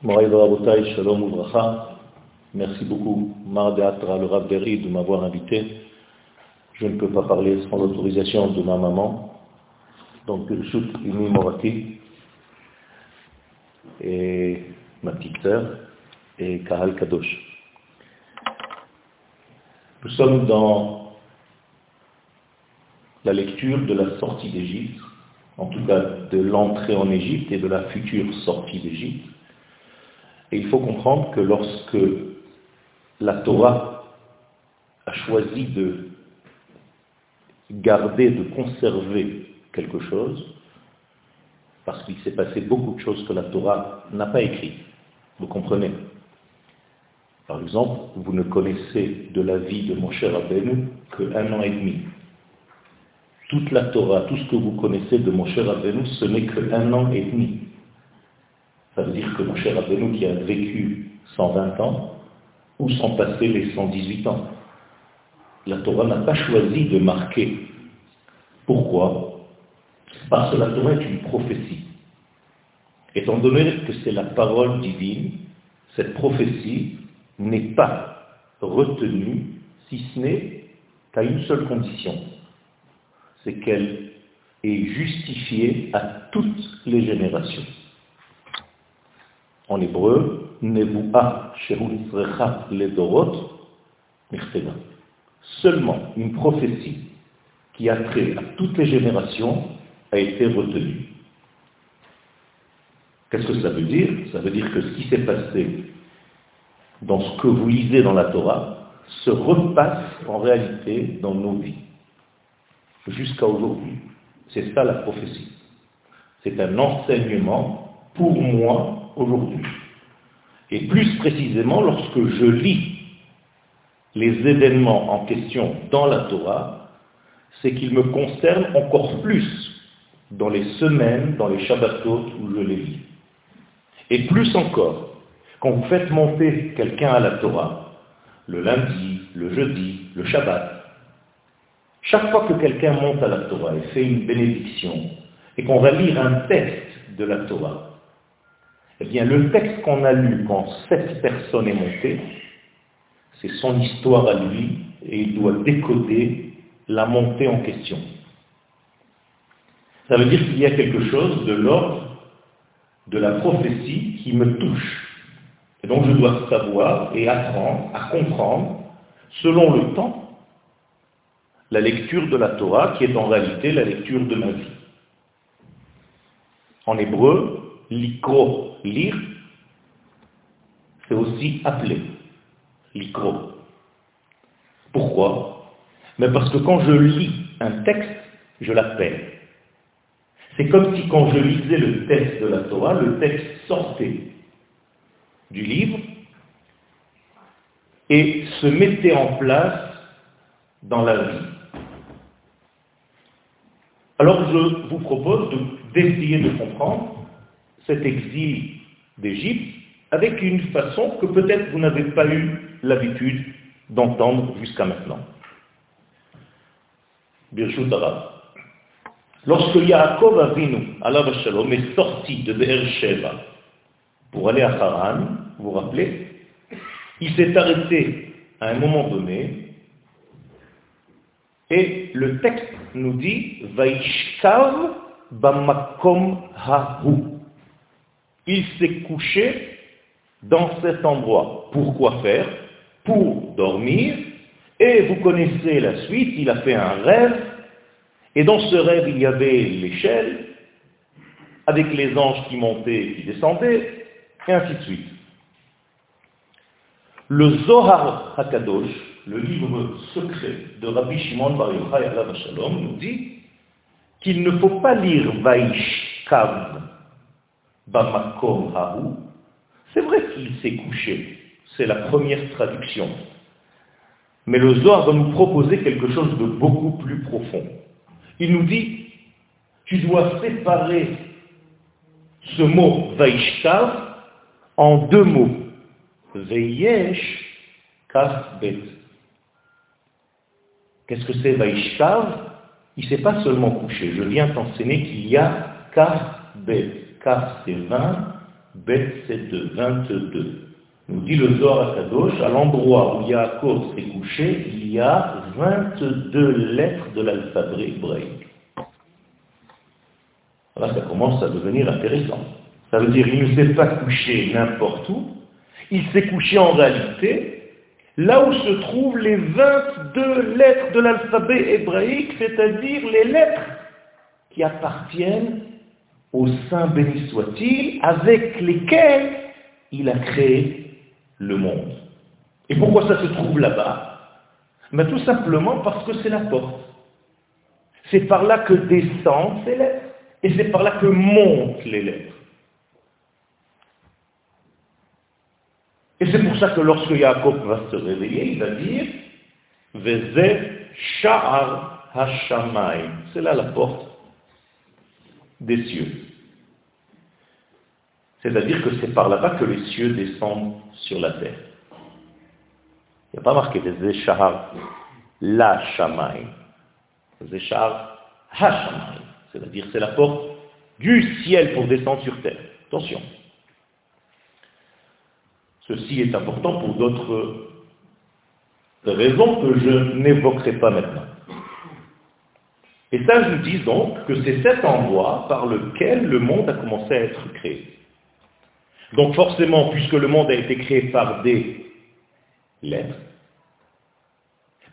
Shalom. Merci beaucoup, Mardeatra, le Rav de m'avoir invité. Je ne peux pas parler sans l'autorisation de ma maman. Donc, Pirchut Imi Morati et ma petite sœur et Kahal Kadosh. Nous sommes dans la lecture de la sortie d'Égypte, en tout cas de l'entrée en Égypte et de la future sortie d'Égypte. Et il faut comprendre que lorsque la Torah a choisi de garder, de conserver quelque chose, parce qu'il s'est passé beaucoup de choses que la Torah n'a pas écrites. Vous comprenez? Par exemple, vous ne connaissez de la vie de mon cher Rabbeinu qu'un an et demi. Toute la Torah, tout ce que vous connaissez de mon cher Rabbeinu, ce n'est qu'un an et demi. Ça veut dire que mon cher Rabbeinu qui a vécu 120 ans, où sont passés les 118 ans La Torah n'a pas choisi de marquer. Pourquoi? Parce que la Torah est une prophétie. Étant donné que c'est la parole divine, cette prophétie n'est pas retenue si ce n'est qu'à une seule condition, c'est qu'elle est justifiée à toutes les générations. En hébreu, Nebu'a les Dorot, Seulement une prophétie qui a trait à toutes les générations a été retenue. Qu'est-ce que ça veut dire? Ça veut dire que ce qui s'est passé dans ce que vous lisez dans la Torah se repasse en réalité dans nos vies, jusqu'à aujourd'hui. C'est ça la prophétie. C'est un enseignement pour moi aujourd'hui. Et plus précisément, lorsque je lis les événements en question dans la Torah, c'est qu'ils me concernent encore plus dans les semaines, dans les Shabbatot où je les lis. Et plus encore, quand vous faites monter quelqu'un à la Torah, le lundi, le jeudi, le Shabbat, chaque fois que quelqu'un monte à la Torah et fait une bénédiction, et qu'on va lire un texte de la Torah, eh bien, le texte qu'on a lu quand cette personne est montée, c'est son histoire à lui, et il doit décoder la montée en question. Ça veut dire qu'il y a quelque chose de l'ordre de la prophétie qui me touche. Et donc je dois savoir et apprendre à comprendre, selon le temps, la lecture de la Torah, qui est en réalité la lecture de ma vie. En hébreu, l'ikro, lire, c'est aussi appeler, l'ikro. Pourquoi? Mais parce que quand je lis un texte, je l'appelle. C'est comme si quand je lisais le texte de la Torah, le texte sortait du livre et se mettait en place dans la vie. Alors je vous propose d'essayer de comprendre cet exil d'Égypte avec une façon que peut-être vous n'avez pas eu l'habitude d'entendre jusqu'à maintenant. Lorsque Yaakov Avinu, Allah Shalom, est sorti de Be'er pour aller à Haran, vous vous rappelez, il s'est arrêté à un moment donné et le texte nous dit Vaishkav bamakom hahu il s'est couché dans cet endroit. Pourquoi faire? Pour dormir. Et vous connaissez la suite, il a fait un rêve. Et dans ce rêve, il y avait l'échelle, avec les anges qui montaient et qui descendaient, et ainsi de suite. Le Zohar HaKadosh, le livre secret de Rabbi Shimon Bar Yochai Shalom, nous dit qu'il ne faut pas lire Vaishkav Bamakom Hahu, c'est vrai qu'il s'est couché, c'est la première traduction. Mais le Zohar va nous proposer quelque chose de beaucoup plus profond. Il nous dit, tu dois séparer ce mot Vaishtav en deux mots. Veyesh Bet. Qu'est-ce que c'est Vaishtav? Il ne s'est pas seulement couché. Je viens t'enseigner qu'il y a Bet. C'est 20, Bet, c'est de 22. Nous dit le Zohar à Kadosh, à l'endroit où Yaakov s'est couché, il y a 22 lettres de l'alphabet hébraïque. Là, ça commence à devenir intéressant. Ça veut dire qu'il ne s'est pas couché n'importe où, il s'est couché en réalité là où se trouvent les 22 lettres de l'alphabet hébraïque, c'est-à-dire les lettres qui appartiennent au Saint béni soit-il, avec lesquelles il a créé le monde. Et pourquoi ça se trouve là-bas? Ben, Tout simplement parce que c'est la porte. C'est par là que descendent ces lettres, et c'est par là que montent les lettres. Et c'est pour ça que lorsque Jacob va se réveiller, il va dire Veze Sha'ar. C'est là la porte des cieux. C'est-à-dire que c'est par là-bas que les cieux descendent sur la terre. Il n'y a pas marqué Veze Sha'ar la Shamayim. Veze Sha'ar Hashamayim. C'est-à-dire c'est la porte du ciel pour descendre sur terre. Attention. Ceci est important pour d'autres raisons que je n'évoquerai pas maintenant. Et ça, je dis donc que c'est cet endroit par lequel le monde a commencé à être créé. Donc forcément, puisque le monde a été créé par des lettres,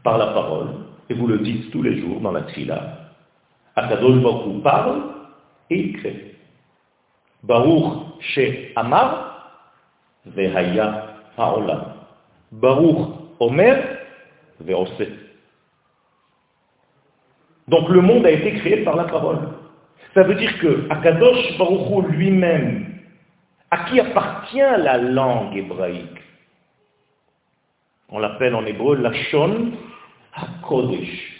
par la parole, et vous le dites tous les jours dans la Trila, Akadosh Baruch parle et il crée. Baruch chez Amar, Vehaya Haolam. Baruch Omer Veose. Donc le monde a été créé par la parole. Ça veut dire que Akadosh Baruch lui-même, à qui appartient la langue hébraïque On l'appelle en hébreu la Shon HaKodesh.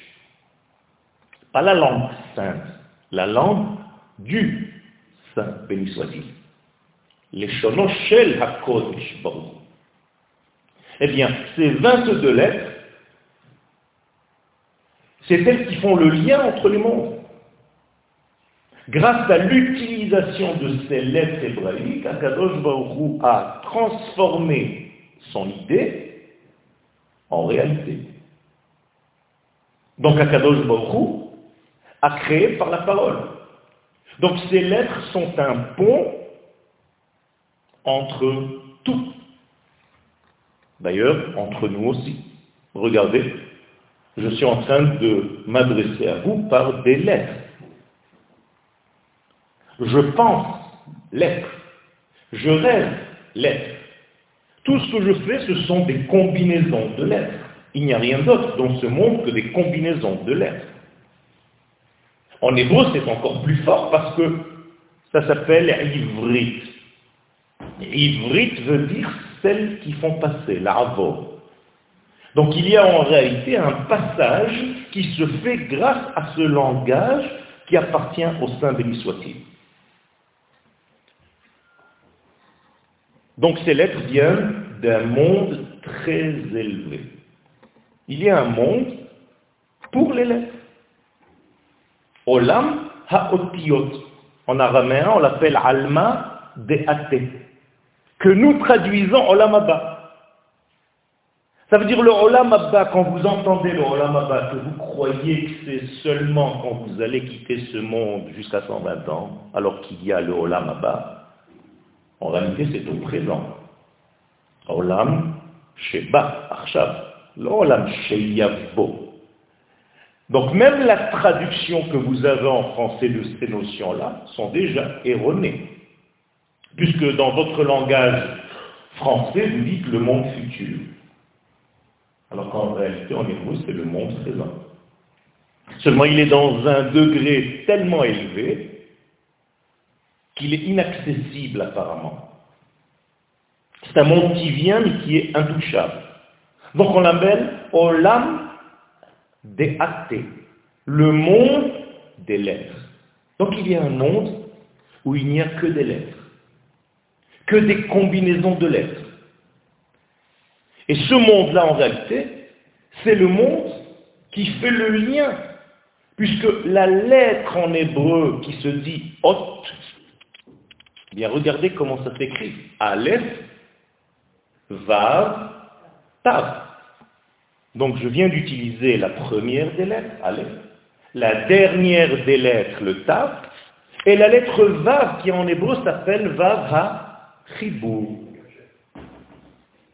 Pas la langue sainte, la langue du Saint, béni soit-il les Shel HaKodesh Eh bien, ces 22 lettres, c'est elles qui font le lien entre les mondes. Grâce à l'utilisation de ces lettres hébraïques, Akadosh Baruch a transformé son idée en réalité. Donc Akadosh Baruch a créé par la parole. Donc ces lettres sont un pont entre tout. D'ailleurs, entre nous aussi. Regardez, je suis en train de m'adresser à vous par des lettres. Je pense lettres. Je rêve lettres. Tout ce que je fais, ce sont des combinaisons de lettres. Il n'y a rien d'autre dans ce monde que des combinaisons de lettres. En hébreu, c'est encore plus fort parce que ça s'appelle ivrit. Ivrit veut dire celles qui font passer, l'arvo. Donc il y a en réalité un passage qui se fait grâce à ce langage qui appartient au Saint béni soit-il. Donc ces lettres viennent d'un monde très élevé. Il y a un monde pour les lettres. Olam ha'otiyot. En araméen, on l'appelle Alma de que nous traduisons Olam. Ça veut dire le Olam Abba, quand vous entendez le Olam Abba, que vous croyez que c'est seulement quand vous allez quitter ce monde jusqu'à 120 ans, alors qu'il y a le Olam Abba, en réalité c'est au présent. Olam Sheba, Arshav, le Olam Sheyavo. Donc même la traduction que vous avez en français de ces notions-là sont déjà erronées. Puisque dans votre langage français, vous dites le monde futur. Alors qu'en réalité, en hébreu, c'est le monde présent. Seulement, il est dans un degré tellement élevé qu'il est inaccessible apparemment. C'est un monde qui vient mais qui est intouchable. Donc on l'appelle Olam des athées, le monde des lettres. Donc il y a un monde où il n'y a que des lettres que des combinaisons de lettres. Et ce monde-là, en réalité, c'est le monde qui fait le lien, puisque la lettre en hébreu qui se dit hot, Bien, regardez comment ça s'écrit. Aleph, Vav, Tav. Donc je viens d'utiliser la première des lettres, Aleph, la dernière des lettres, le Tav, et la lettre Vav qui en hébreu s'appelle Vav Ha.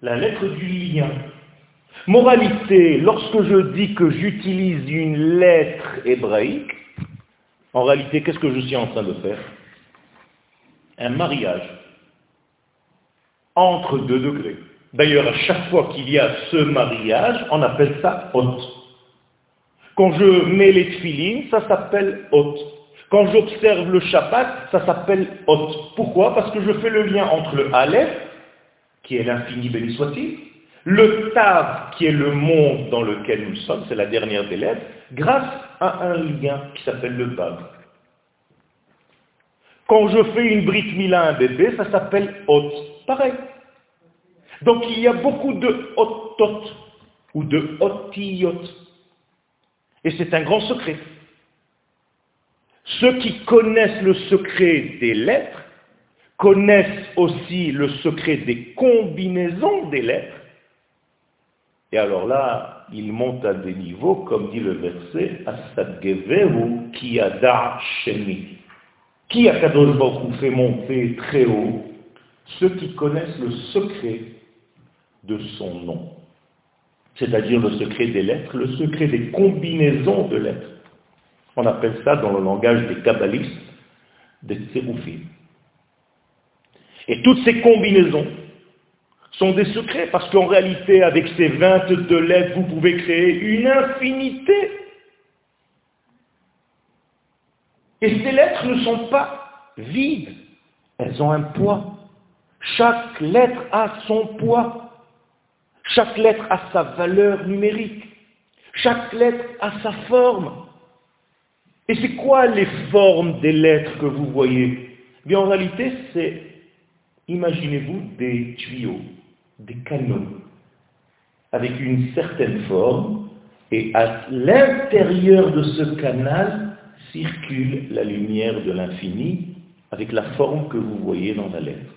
La lettre du lien. Moralité, lorsque je dis que j'utilise une lettre hébraïque, en réalité, qu'est-ce que je suis en train de faire? Un mariage entre deux degrés. D'ailleurs, à chaque fois qu'il y a ce mariage, on appelle ça hôte. Quand je mets les tefilines, ça s'appelle hôte. Quand j'observe le Shabbat, ça s'appelle hôte. Pourquoi? Parce que je fais le lien entre le Aleph, qui est l'infini béni soit-il, le Tav, qui est le monde dans lequel nous sommes, c'est la dernière des lettres, grâce à un lien qui s'appelle le Vav. Quand je fais une brite mila à un bébé, ça s'appelle hôte. Pareil. Donc il y a beaucoup de hotot ou de otiyot. Et c'est un grand secret. Ceux qui connaissent le secret des lettres connaissent aussi le secret des combinaisons des lettres. Et alors là, ils montent à des niveaux, comme dit le verset, kiyada shemi. Qui a Kadosh fait monter très haut Ceux qui connaissent le secret de son nom. C'est-à-dire le secret des lettres, le secret des combinaisons de lettres. On appelle ça dans le langage des kabbalistes des tséroufim. Et toutes ces combinaisons sont des secrets, parce qu'en réalité, avec ces 22 lettres, vous pouvez créer une infinité. Et ces lettres ne sont pas vides, elles ont un poids. Chaque lettre a son poids. Chaque lettre a sa valeur numérique. Chaque lettre a sa forme. Et c'est quoi les formes des lettres que vous voyez? Bien, en réalité, c'est, imaginez-vous, des tuyaux, des canaux, avec une certaine forme, et à l'intérieur de ce canal circule la lumière de l'infini avec la forme que vous voyez dans la lettre.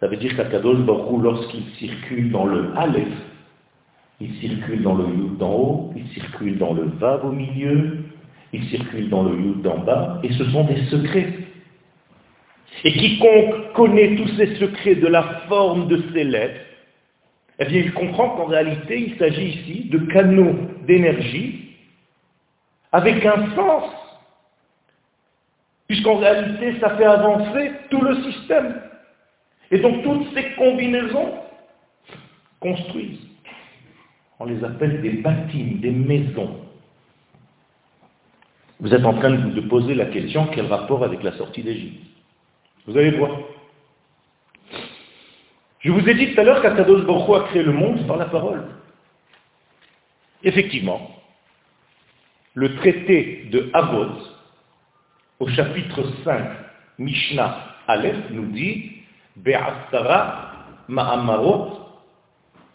Ça veut dire qu'Akadosh Baruch lorsqu'il circule dans le Aleph, il circule dans le Yud d'en haut, il circule dans le Vav au milieu, il circule dans le Yud d'en bas, et ce sont des secrets. Et quiconque connaît tous ces secrets de la forme de ces lettres, eh bien il comprend qu'en réalité il s'agit ici de canaux d'énergie avec un sens, puisqu'en réalité ça fait avancer tout le système. Et donc toutes ces combinaisons construisent. On les appelle des bâtiments, des maisons. Vous êtes en train de vous poser la question, quel rapport avec la sortie d'Égypte? Vous allez voir. Je vous ai dit tout à l'heure qu'Akadosh Baruch a créé le monde par la parole. Effectivement, le traité de Avot, au chapitre 5, Mishnah Aleph, nous dit Ma'amarot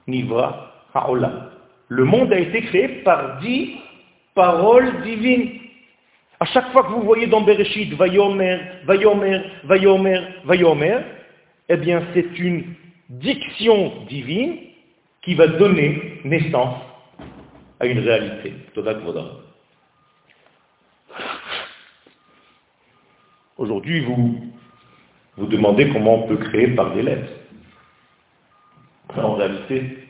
Nivra Ha'olam. Le monde a été créé par dix paroles divines. À chaque fois que vous voyez dans Bereshit, Vayomer, Vayomer, Vayomer, Vayomer, eh bien c'est une diction divine qui va donner naissance à une réalité. Aujourd'hui, vous vous demandez comment on peut créer par des lettres. En réalité,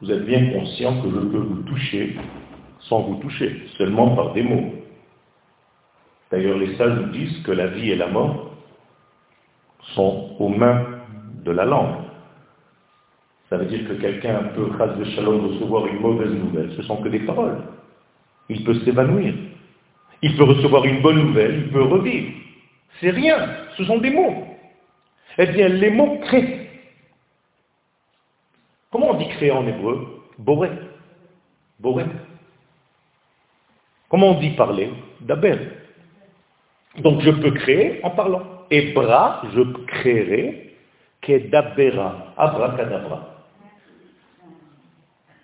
vous êtes bien conscient que je peux vous toucher sans vous toucher, seulement par des mots. D'ailleurs, les sages nous disent que la vie et la mort sont aux mains de la langue. Ça veut dire que quelqu'un peut, grâce de shalom, recevoir une mauvaise nouvelle. Ce sont que des paroles. Il peut s'évanouir. Il peut recevoir une bonne nouvelle, il peut revivre. C'est rien, ce sont des mots. Eh bien, les mots créent. Comment on dit créer en hébreu? Boré. Boré. Comment on dit parler? Daber. Donc je peux créer en parlant. Et bras, je créerai kedabera, abracadabra.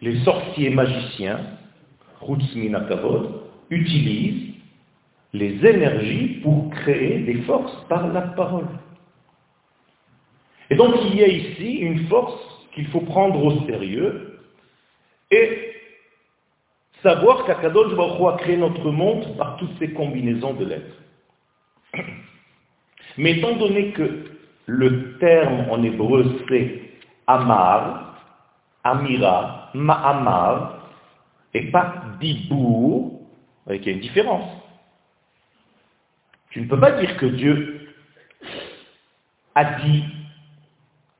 Les sorciers magiciens, Rutzminakavod, utilisent les énergies pour créer des forces par la parole. Et donc il y a ici une force qu'il faut prendre au sérieux et savoir qu'Akadosh Baruch a créé notre monde par toutes ces combinaisons de lettres. Mais étant donné que le terme en hébreu c'est Amar, Amira, Ma'amar, et pas Dibour, il y a une différence. Tu ne peux pas dire que Dieu a dit.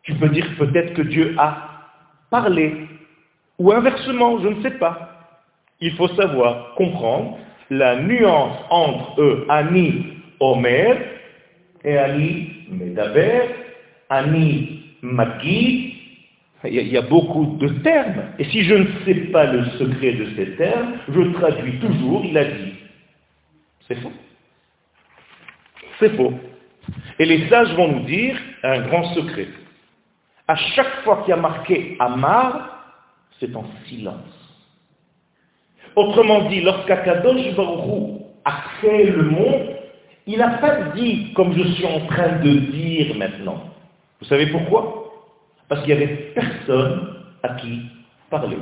Tu peux dire peut-être que Dieu a parlé. Ou inversement, je ne sais pas. Il faut savoir, comprendre la nuance entre eux, Ani Omer et Ani Medaber, Ani Magi. Il y a beaucoup de termes. Et si je ne sais pas le secret de ces termes, je traduis toujours, il a dit. C'est faux. C'est faux. Et les sages vont nous dire un grand secret. À chaque fois qu'il y a marqué Amar, c'est en silence. Autrement dit, lorsqu'Akadosh Baruch a créé le monde, il n'a pas dit comme je suis en train de dire maintenant. Vous savez pourquoi? Parce qu'il n'y avait personne à qui parler.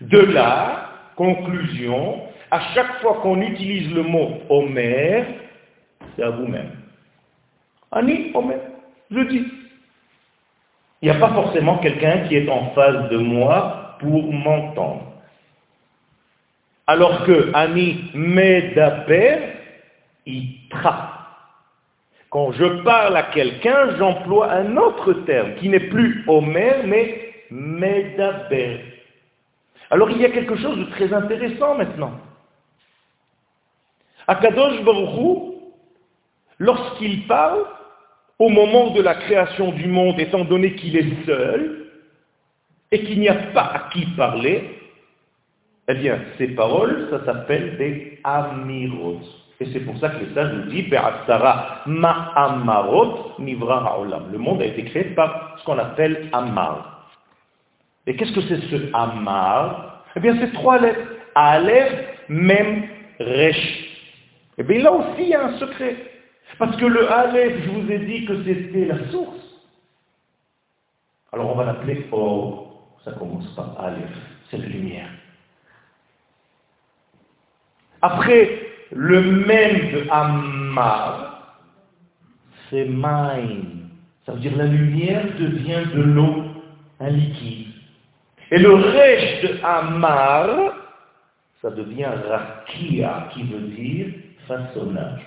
De là, conclusion, à chaque fois qu'on utilise le mot Omer, c'est à vous-même. Ani, Omer, je dis. Il n'y a pas forcément quelqu'un qui est en face de moi pour m'entendre. Alors que Ani Medaper, il trappe. Quand je parle à quelqu'un, j'emploie un autre terme qui n'est plus Omer, mais Medaber. Alors il y a quelque chose de très intéressant maintenant. Akadosh Baruch lorsqu'il parle, au moment de la création du monde, étant donné qu'il est seul, et qu'il n'y a pas à qui parler, eh bien, ces paroles, ça s'appelle des amirot. Et c'est pour ça que sages nous disent, ma'amarot nivra ha'olam. Le monde a été créé par ce qu'on appelle amar. Et qu'est-ce que c'est ce amar? Eh bien, c'est trois lettres. Aleph, Mem, Resh. Eh bien, là aussi, il y a un secret. Parce que le Aleph, je vous ai dit que c'était la source. Alors on va l'appeler Or. Ça commence par Aleph, c'est la lumière. Après, le même de Ammar, c'est Main. Ça veut dire la lumière devient de l'eau, un liquide. Et le Resh de Ammar, ça devient Rakia, qui veut dire façonnage.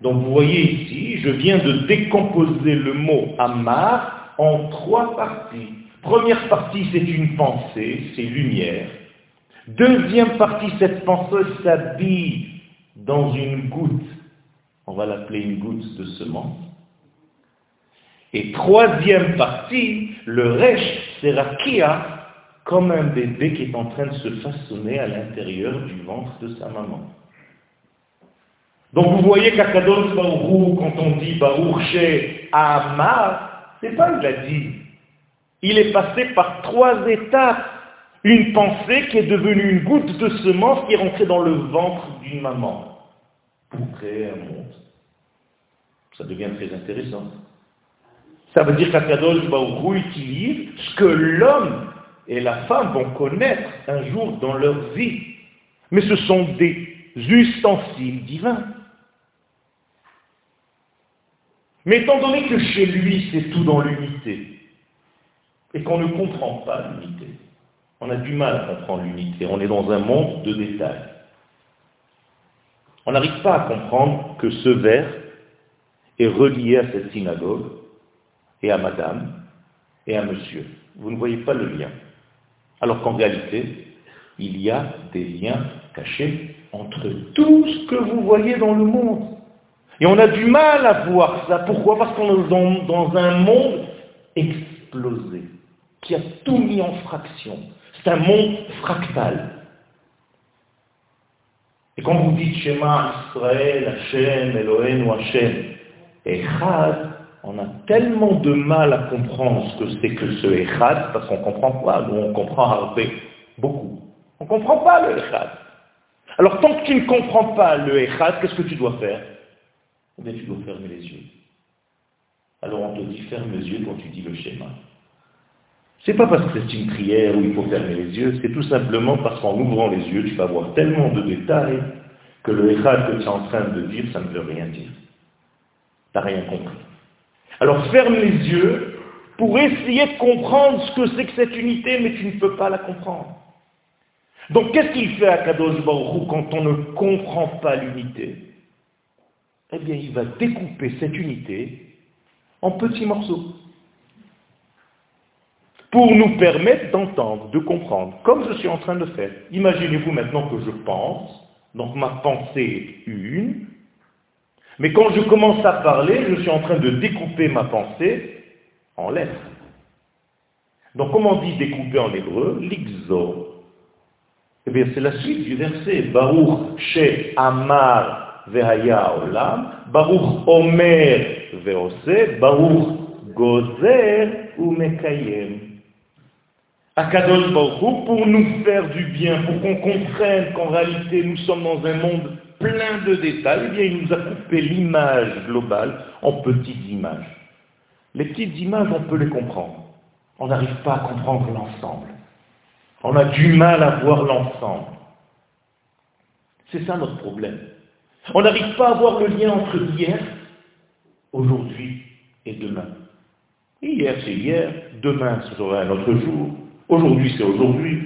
Donc vous voyez ici, je viens de décomposer le mot Amar en trois parties. Première partie, c'est une pensée, c'est lumière. Deuxième partie, cette pensée s'habille dans une goutte. On va l'appeler une goutte de semence. Et troisième partie, le Resh, c'est Rakia, comme un bébé qui est en train de se façonner à l'intérieur du ventre de sa maman. Donc vous voyez qu'Akadosh Baruch quand on dit Baruch Amar, c'est pas il a dit. Il est passé par trois étapes. Une pensée qui est devenue une goutte de semence qui est rentrée dans le ventre d'une maman pour créer un monde. Ça devient très intéressant. Ça veut dire qu'Akadosh Baruch utilise ce que l'homme et la femme vont connaître un jour dans leur vie. Mais ce sont des ustensiles divins. Mais étant donné que chez lui, c'est tout dans l'unité, et qu'on ne comprend pas l'unité, on a du mal à comprendre l'unité, on est dans un monde de détails. On n'arrive pas à comprendre que ce vers est relié à cette synagogue, et à madame, et à monsieur. Vous ne voyez pas le lien. Alors qu'en réalité, il y a des liens cachés entre tout ce que vous voyez dans le monde. Et on a du mal à voir ça. Pourquoi? Parce qu'on est dans, un monde explosé, qui a tout mis en fraction. C'est un monde fractal. Et quand vous dites Shema Israël, Hashem, Elohim ou Hashem, Echad, on a tellement de mal à comprendre ce que c'est que ce Echad, parce qu'on comprend pas. Nous, on comprend Harpé beaucoup. On ne comprend pas le Echad. Alors tant que tu ne comprends pas le Echad, qu'est-ce que tu dois faire? Eh bien tu dois fermer les yeux. Alors on te dit ferme les yeux quand tu dis le schéma. C'est pas parce que c'est une prière où il faut fermer les yeux, c'est tout simplement parce qu'en ouvrant les yeux, tu vas voir tellement de détails que le Echad que tu es en train de dire, ça ne veut rien dire. Tu n'as rien compris. Alors ferme les yeux pour essayer de comprendre ce que c'est que cette unité, mais tu ne peux pas la comprendre. Donc qu'est-ce qu'il fait à Kadosh Baruch quand on ne comprend pas l'unité? Eh bien, il va découper cette unité en petits morceaux pour nous permettre d'entendre, de comprendre, comme je suis en train de faire. Imaginez-vous maintenant que je pense, donc ma pensée est une, mais quand je commence à parler, je suis en train de découper ma pensée en lettres. Donc comment on dit découper en hébreu L'ixo. Eh bien c'est la suite du verset. Baruch she amar vehaya olam, Baruch omer veose, Baruch gozer ou mekayem. Akadosh Baruch pour nous faire du bien, pour qu'on comprenne qu'en réalité nous sommes dans un monde plein de détails, eh bien il nous a coupé l'image globale en petites images. Les petites images, on peut les comprendre. On n'arrive pas à comprendre l'ensemble. On a du mal à voir l'ensemble. C'est ça notre problème. On n'arrive pas à voir le lien entre hier, aujourd'hui et demain. Hier, c'est hier, demain, ce sera un autre jour, Aujourd'hui, c'est aujourd'hui.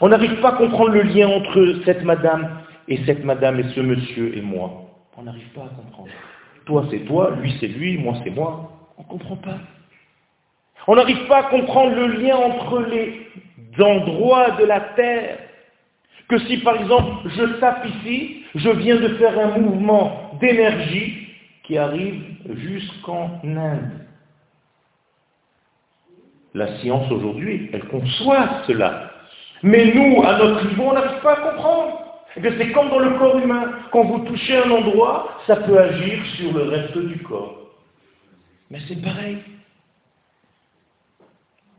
On n'arrive pas à comprendre le lien entre cette madame et cette madame et ce monsieur et moi. On n'arrive pas à comprendre. Toi, c'est toi, lui, c'est lui, moi, c'est moi. On ne comprend pas. On n'arrive pas à comprendre le lien entre les endroits de la terre. Que si, par exemple, je tape ici, je viens de faire un mouvement d'énergie qui arrive jusqu'en Inde. La science aujourd'hui, elle conçoit cela. Mais nous, à notre niveau, on n'arrive pas à comprendre. C'est comme dans le corps humain. Quand vous touchez un endroit, ça peut agir sur le reste du corps. Mais c'est pareil.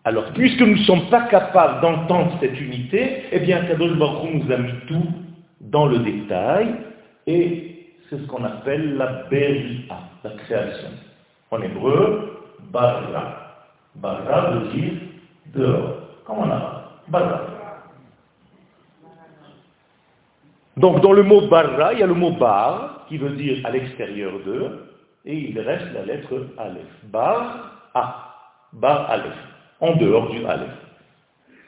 Alors, puisque nous ne sommes pas capables d'entendre cette unité, eh bien, Kadosh Baruch nous a mis tout dans le détail, et c'est ce qu'on appelle la Beria, la création. En hébreu, Barra. Bara veut dire dehors. Comment on a Bara. Donc dans le mot barra, il y a le mot bar, qui veut dire à l'extérieur de, et il reste la lettre Aleph. Bar, A. Bar, Aleph. En dehors du Aleph.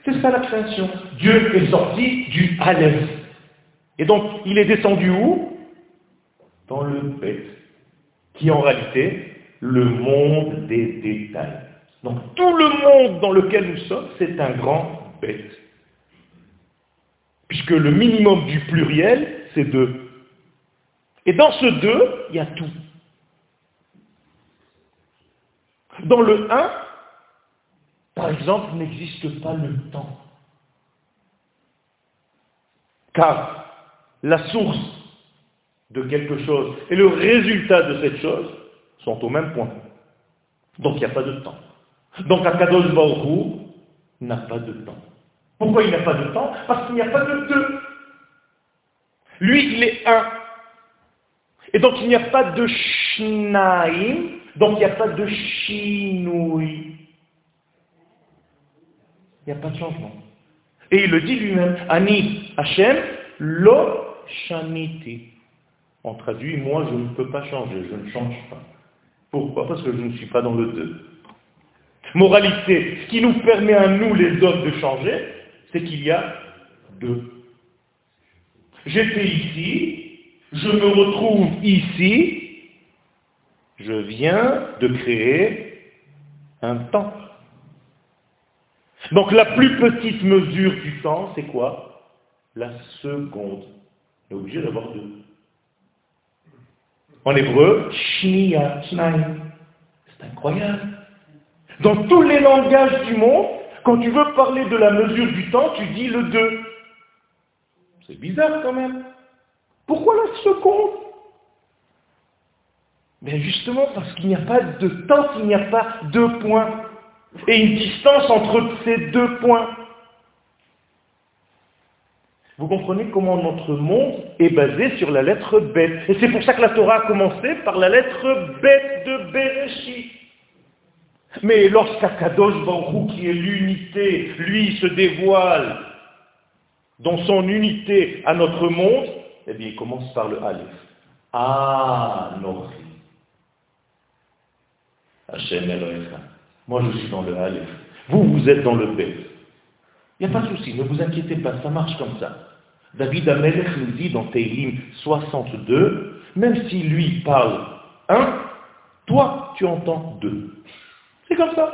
C'est ça la création. Dieu est sorti du Aleph. Et donc, il est descendu où? Dans le bête, qui est en réalité le monde des détails. Donc tout le monde dans lequel nous sommes, c'est un grand bête. Puisque le minimum du pluriel, c'est deux. Et dans ce deux, il y a tout. Dans le un, par exemple, n'existe pas le temps. Car la source de quelque chose et le résultat de cette chose sont au même point. Donc il n'y a pas de temps. Donc Akadosh Baruch n'a pas de temps. Pourquoi il n'a pas de temps? Parce qu'il n'y a pas de deux. Lui, il est un. Et donc il n'y a pas de shnaim, donc il n'y a pas de shinui. Il n'y a pas de changement. Et il le dit lui-même, Ani Hashem lo shaniti. On traduit, moi je ne peux pas changer, je ne change pas. Pourquoi? Parce que je ne suis pas dans le deux. Moralité, ce qui nous permet à nous les hommes de changer, c'est qu'il y a deux. J'étais ici, je me retrouve ici, je viens de créer un temps. Donc la plus petite mesure du temps, c'est quoi? La seconde. On est obligé d'avoir deux. En hébreu, shnia, C'est incroyable. Dans tous les langages du monde, quand tu veux parler de la mesure du temps, tu dis le 2. C'est bizarre quand même. Pourquoi la seconde? Mais justement parce qu'il n'y a pas de temps, il n'y a pas deux points. Et une distance entre ces deux points. Vous comprenez comment notre monde est basé sur la lettre bête. Et c'est pour ça que la Torah a commencé par la lettre bête de Bereshit. Mais lorsqu'Akadosh Baruch qui est l'unité, lui se dévoile dans son unité à notre monde, eh bien il commence par le Aleph. Ah, Nochi. Hachem Elohim. Moi je suis dans le Aleph. Vous, vous êtes dans le B. Il n'y a pas de souci, ne vous inquiétez pas, ça marche comme ça. David Amelech nous dit dans Tehillim 62, même si lui parle un, toi tu entends deux. C'est comme ça.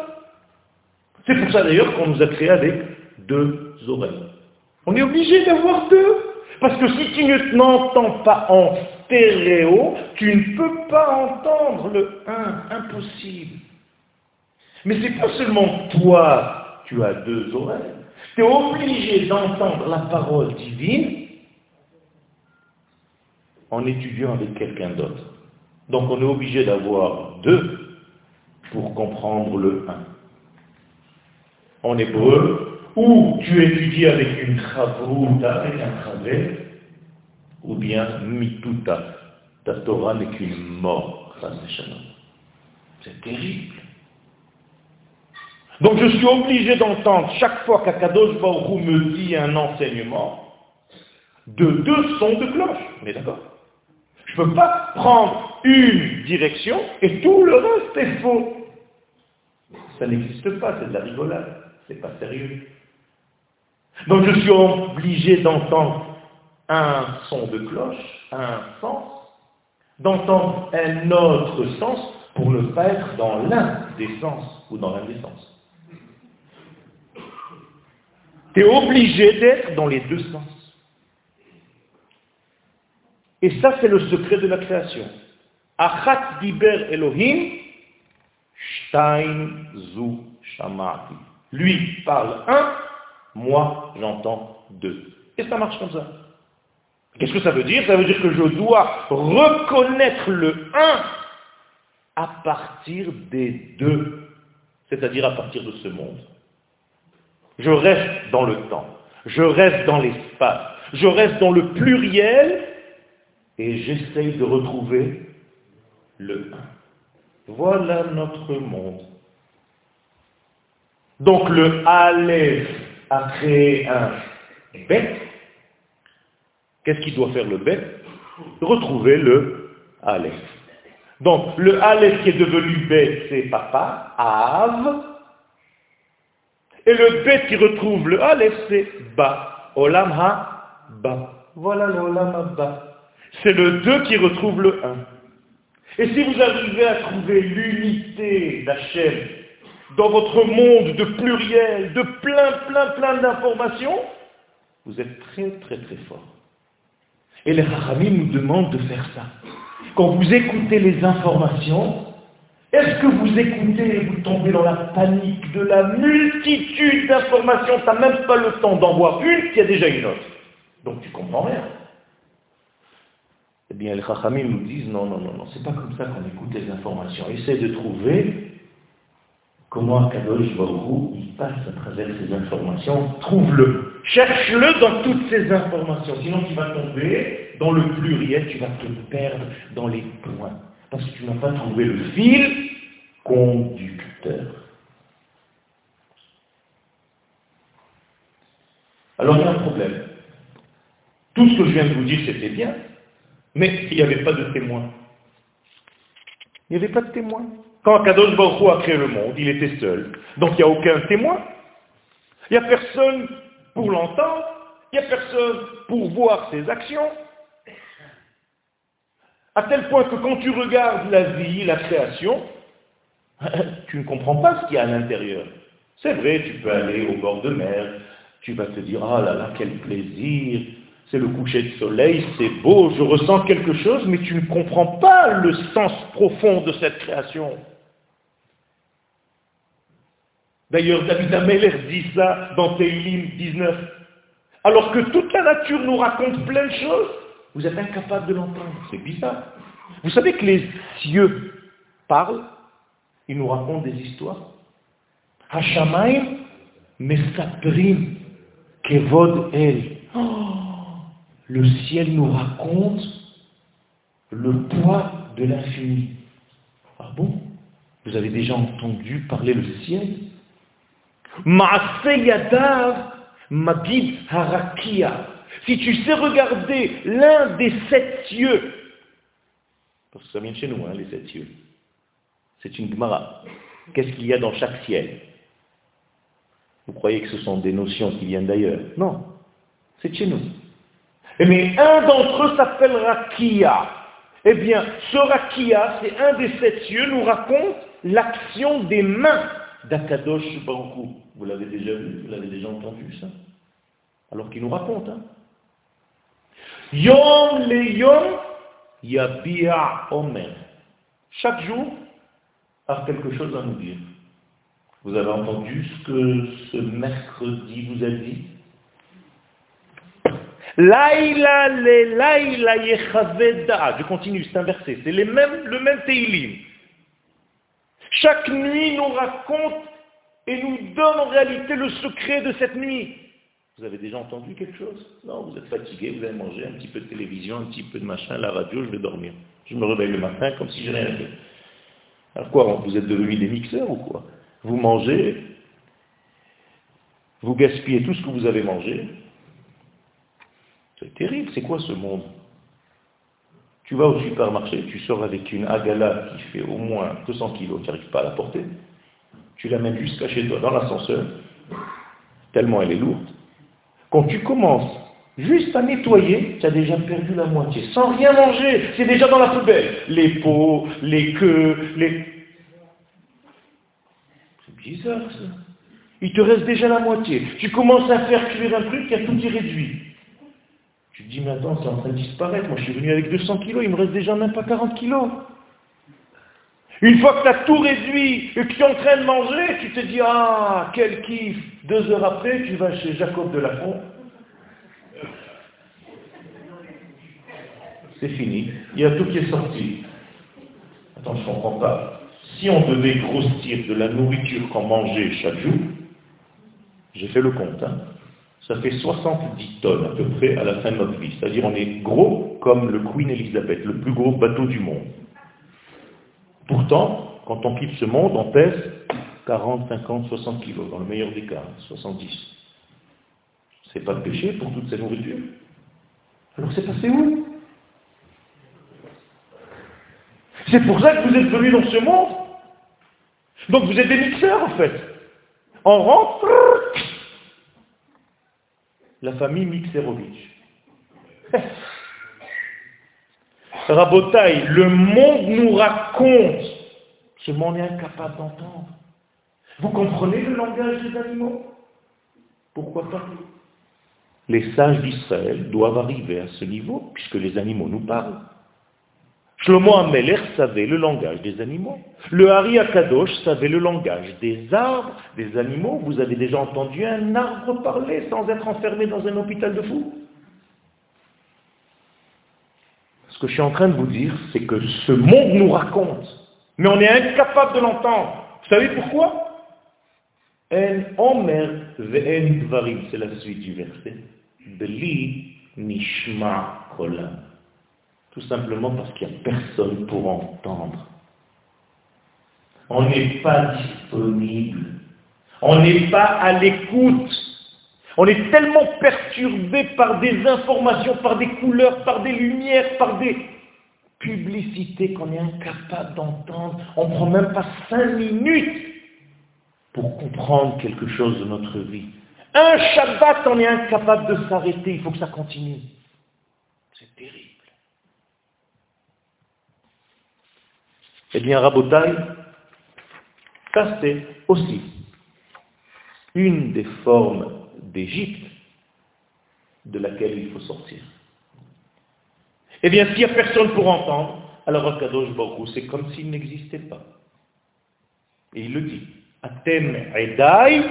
C'est pour ça d'ailleurs qu'on nous a créé avec deux oreilles. On est obligé d'avoir deux. Parce que si tu ne n'entends pas en stéréo, tu ne peux pas entendre le un. Impossible. Mais c'est pas seulement toi, tu as deux oreilles. Tu es obligé d'entendre la parole divine en étudiant avec quelqu'un d'autre. Donc on est obligé d'avoir deux pour comprendre le un. En hébreu, ou tu étudies avec une chavruta, avec un travet, ou bien mituta. Ta Torah n'est qu'une mort. C'est terrible. Donc je suis obligé d'entendre chaque fois qu'Akadosh Baruch me dit un enseignement de deux sons de cloche. Mais d'accord? Je ne peux pas prendre une direction et tout le reste est faux. Ça n'existe pas, c'est de la rigolade. C'est pas sérieux. Donc je suis obligé d'entendre un son de cloche, un sens, d'entendre un autre sens pour ne pas être dans l'un des sens ou dans l'un des sens. Tu es obligé d'être dans les deux sens. Et ça, c'est le secret de la création. Achat diber Elohim, shtaim zu shamati. Lui parle un, moi j'entends deux. Et ça marche comme ça. Qu'est-ce que ça veut dire? Ça veut dire que je dois reconnaître le un à partir des deux, c'est-à-dire à partir de ce monde. Je reste dans le temps. Je reste dans l'espace. Je reste dans le pluriel et j'essaye de retrouver le 1. Voilà notre monde. Donc le Aleph a créé un bête. Qu'est-ce qu'il doit faire le bête Retrouver le Aleph. Donc le Aleph qui est devenu bête, c'est papa, Av, et le bête qui retrouve le Aleph, c'est Ba. Olam Ha Ba. Voilà le Olam Ha Ba. C'est le 2 qui retrouve le 1. Et si vous arrivez à trouver l'unité d'Hachem dans votre monde de pluriel, de plein, plein, plein d'informations, vous êtes très, très, très fort. Et les Rachamim nous demandent de faire ça. Quand vous écoutez les informations, est-ce que vous écoutez et vous tombez dans la panique de la multitude d'informations? Tu n'as même pas le temps d'en voir une, qui a déjà une autre. Donc tu comprends rien. Eh bien, les Chachamim nous disent, non, non, non, non, c'est pas comme ça qu'on écoute les informations. Essaie de trouver comment Akadosh Baruch il passe à travers ces informations. Trouve-le. Cherche-le dans toutes ces informations. Sinon, tu vas tomber dans le pluriel, tu vas te perdre dans les points parce que tu n'as pas trouvé le fil conducteur. Alors il y a un problème. Tout ce que je viens de vous dire, c'était bien, mais il n'y avait pas de témoin. Il n'y avait pas de témoin. Quand Kadosh Baruch a créé le monde, il était seul. Donc il n'y a aucun témoin. Il n'y a personne pour l'entendre, il n'y a personne pour voir ses actions, à tel point que quand tu regardes la vie, la création, tu ne comprends pas ce qu'il y a à l'intérieur. C'est vrai, tu peux aller au bord de mer, tu vas te dire, ah là là, quel plaisir, c'est le coucher de soleil, c'est beau, je ressens quelque chose, mais tu ne comprends pas le sens profond de cette création. D'ailleurs, David Ameller dit ça dans Teilim 19. Alors que toute la nature nous raconte plein de choses, vous êtes incapable de l'entendre. C'est bizarre. Vous savez que les cieux parlent, ils nous racontent des histoires. Hashamaim mesaprim kevod el. Oh, le ciel nous raconte le poids de l'infini. Ah bon? Vous avez déjà entendu parler le ciel? Harakia. Si tu sais regarder l'un des sept cieux, parce que ça vient de chez nous, hein, les sept cieux, c'est une Gemara. Qu'est-ce qu'il y a dans chaque ciel? Vous croyez que ce sont des notions qui viennent d'ailleurs? Non, c'est chez nous. Mais un d'entre eux s'appelle Rakia. Eh bien, ce Rakia, c'est un des sept cieux, nous raconte l'action des mains d'Akadosh Baruch Vous l'avez déjà vu, vous l'avez déjà entendu ça? Alors qu'il nous raconte. Hein Yom le Yom Yabia Omer. Chaque jour a quelque chose à nous dire. Vous avez entendu ce que ce mercredi vous a dit? Laïla le laïla yechaveda. Je continue, c'est inversé. C'est le même Teilim. Chaque nuit nous raconte et nous donne en réalité le secret de cette nuit. Vous avez déjà entendu quelque chose? Non, vous êtes fatigué, vous avez mangé un petit peu de télévision, un petit peu de machin, la radio, je vais dormir. Je me réveille le matin comme si je rien. Alors quoi, vous êtes devenus des mixeurs ou quoi? Vous mangez, vous gaspillez tout ce que vous avez mangé, c'est terrible, c'est quoi ce monde? Tu vas au supermarché, tu sors avec une agala qui fait au moins 200 kilos, tu n'arrives pas à la porter. Tu l'amènes jusqu'à chez toi dans l'ascenseur, tellement elle est lourde. Quand tu commences juste à nettoyer, tu as déjà perdu la moitié, sans rien manger, c'est déjà dans la poubelle. Les peaux, les queues, les... C'est bizarre ça. Il te reste déjà la moitié. Tu commences à faire cuire un truc, y a tout qui réduit. Tu te dis, mais attends, c'est en train de disparaître. Moi, je suis venu avec 200 kilos, il me reste déjà même pas 40 kilos. Une fois que tu as tout réduit et que tu es en train de manger, tu te dis, ah, quel kiff. Deux heures après, tu vas chez Jacob de Lafont. C'est fini. Il y a tout qui est sorti. Attends, je ne comprends pas. Si on devait grossir de la nourriture qu'on mangeait chaque jour, j'ai fait le compte, hein, ça fait 70 tonnes à peu près à la fin de notre vie. C'est-à-dire on est gros comme le Queen Elizabeth, le plus gros bateau du monde. Pourtant, quand on quitte ce monde, on pèse 40, 50, 60 kilos, dans le meilleur des cas, 70. C'est pas de péché pour toute cette nourriture. Alors c'est passé où? C'est pour ça que vous êtes venus dans ce monde? Donc vous êtes des mixeurs en fait. On rentre, la famille Mixerovitch. Rabotaï, le monde nous raconte, ce monde est incapable d'entendre. Vous comprenez le langage des animaux? Pourquoi pas? Les sages d'Israël doivent arriver à ce niveau, puisque les animaux nous parlent. Shlomo Ameler savait le langage des animaux. Le Hari Akadosh savait le langage des arbres, des animaux. Vous avez déjà entendu un arbre parler sans être enfermé dans un hôpital de fous Ce que je suis en train de vous dire, c'est que ce monde nous raconte, mais on est incapable de l'entendre. Vous savez pourquoi? En Omer c'est la suite du verset. Tout simplement parce qu'il n'y a personne pour entendre. On n'est pas disponible. On n'est pas à l'écoute. On est tellement perturbé par des informations, par des couleurs, par des lumières, par des publicités qu'on est incapable d'entendre. On ne prend même pas cinq minutes pour comprendre quelque chose de notre vie. Un Shabbat, on est incapable de s'arrêter, il faut que ça continue. C'est terrible. Eh bien, Rabotai, ça c'est aussi une des formes d'Égypte de laquelle il faut sortir. Eh bien, s'il n'y a personne pour entendre, alors Akadosh Baruch c'est comme s'il n'existait pas. Et il le dit. Atem Edai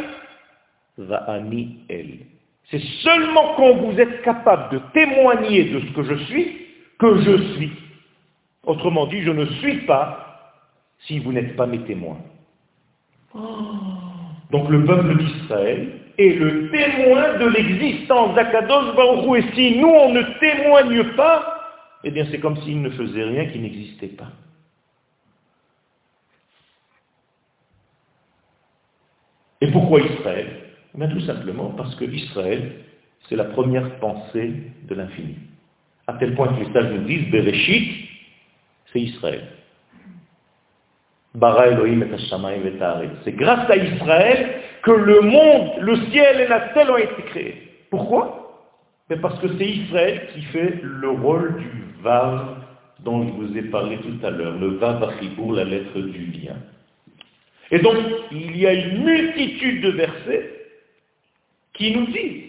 Va'ani El. C'est seulement quand vous êtes capable de témoigner de ce que je suis que je suis. Autrement dit, je ne suis pas si vous n'êtes pas mes témoins. Donc le peuple d'Israël est le témoin de l'existence d'Akadosh Baruch Et si nous, on ne témoigne pas, eh bien c'est comme s'il ne faisait rien qui n'existait pas. Et pourquoi Israël? Eh bien, Tout simplement parce que Israël, c'est la première pensée de l'infini. À tel point que les sages nous disent, Bereshit, c'est Israël. C'est grâce à Israël que le monde, le ciel et la terre ont été créés. Pourquoi? Parce que c'est Israël qui fait le rôle du Vav dont je vous ai parlé tout à l'heure, le Vav Achibour, la lettre du lien. Et donc, il y a une multitude de versets qui nous disent,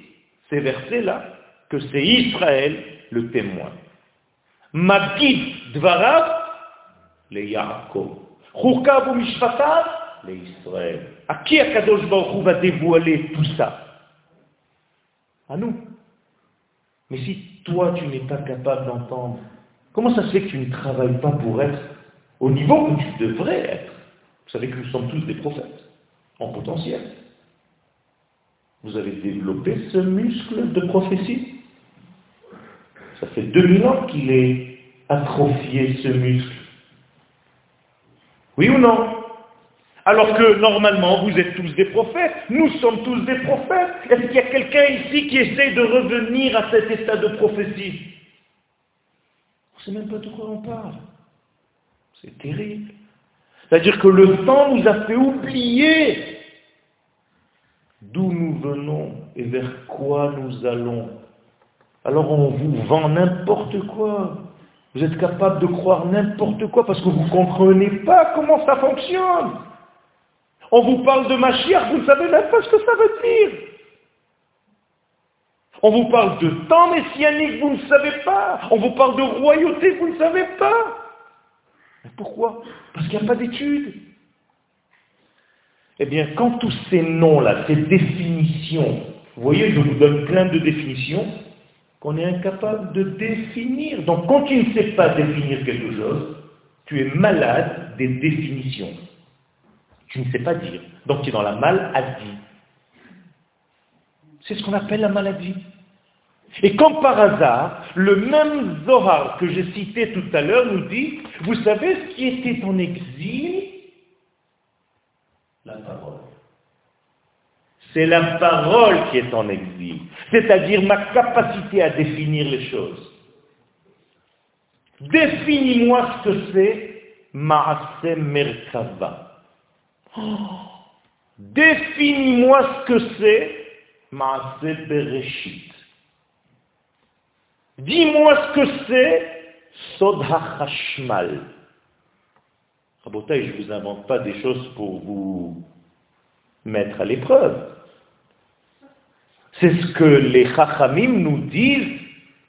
ces versets-là, que c'est Israël le témoin. Dvarav, Yaakov. Churkav ou Mishpatav, le Israël. À qui Akadosh Baruch va dévoiler tout ça? À nous. Mais si toi, tu n'es pas capable d'entendre, comment ça se fait que tu ne travailles pas pour être au niveau où tu devrais être? Vous savez que nous sommes tous des prophètes, en potentiel. Vous avez développé ce muscle de prophétie? Ça fait 2000 ans qu'il est atrophié, ce muscle. Oui ou non Alors que normalement, vous êtes tous des prophètes. Nous sommes tous des prophètes. Est-ce qu'il y a quelqu'un ici qui essaie de revenir à cet état de prophétie On ne sait même pas de quoi on parle. C'est terrible. C'est-à-dire que le temps nous a fait oublier d'où nous venons et vers quoi nous allons. Alors on vous vend n'importe quoi. Vous êtes capable de croire n'importe quoi parce que vous ne comprenez pas comment ça fonctionne. On vous parle de Mashiach, vous ne savez même pas ce que ça veut dire. On vous parle de temps messianique, vous ne savez pas. On vous parle de royauté, vous ne savez pas. Pourquoi? Parce qu'il n'y a pas d'études. Eh bien, quand tous ces noms-là, ces définitions, vous voyez, je vous donne plein de définitions, qu'on est incapable de définir. Donc quand tu ne sais pas définir quelque chose, tu es malade des définitions. Tu ne sais pas dire. Donc tu es dans la maladie. C'est ce qu'on appelle la maladie. Et comme par hasard, le même Zohar que j'ai cité tout à l'heure nous dit, vous savez ce qui était en exil? La parole. C'est la parole qui est en exil, c'est-à-dire ma capacité à définir les choses. Définis-moi ce que c'est Maase Merkava. Définis-moi ce que c'est Maase Bereshit. Dis-moi ce que c'est Sod HaChashmal. Rabotai, je ne vous invente pas des choses pour vous mettre à l'épreuve. C'est ce que les Chachamim nous disent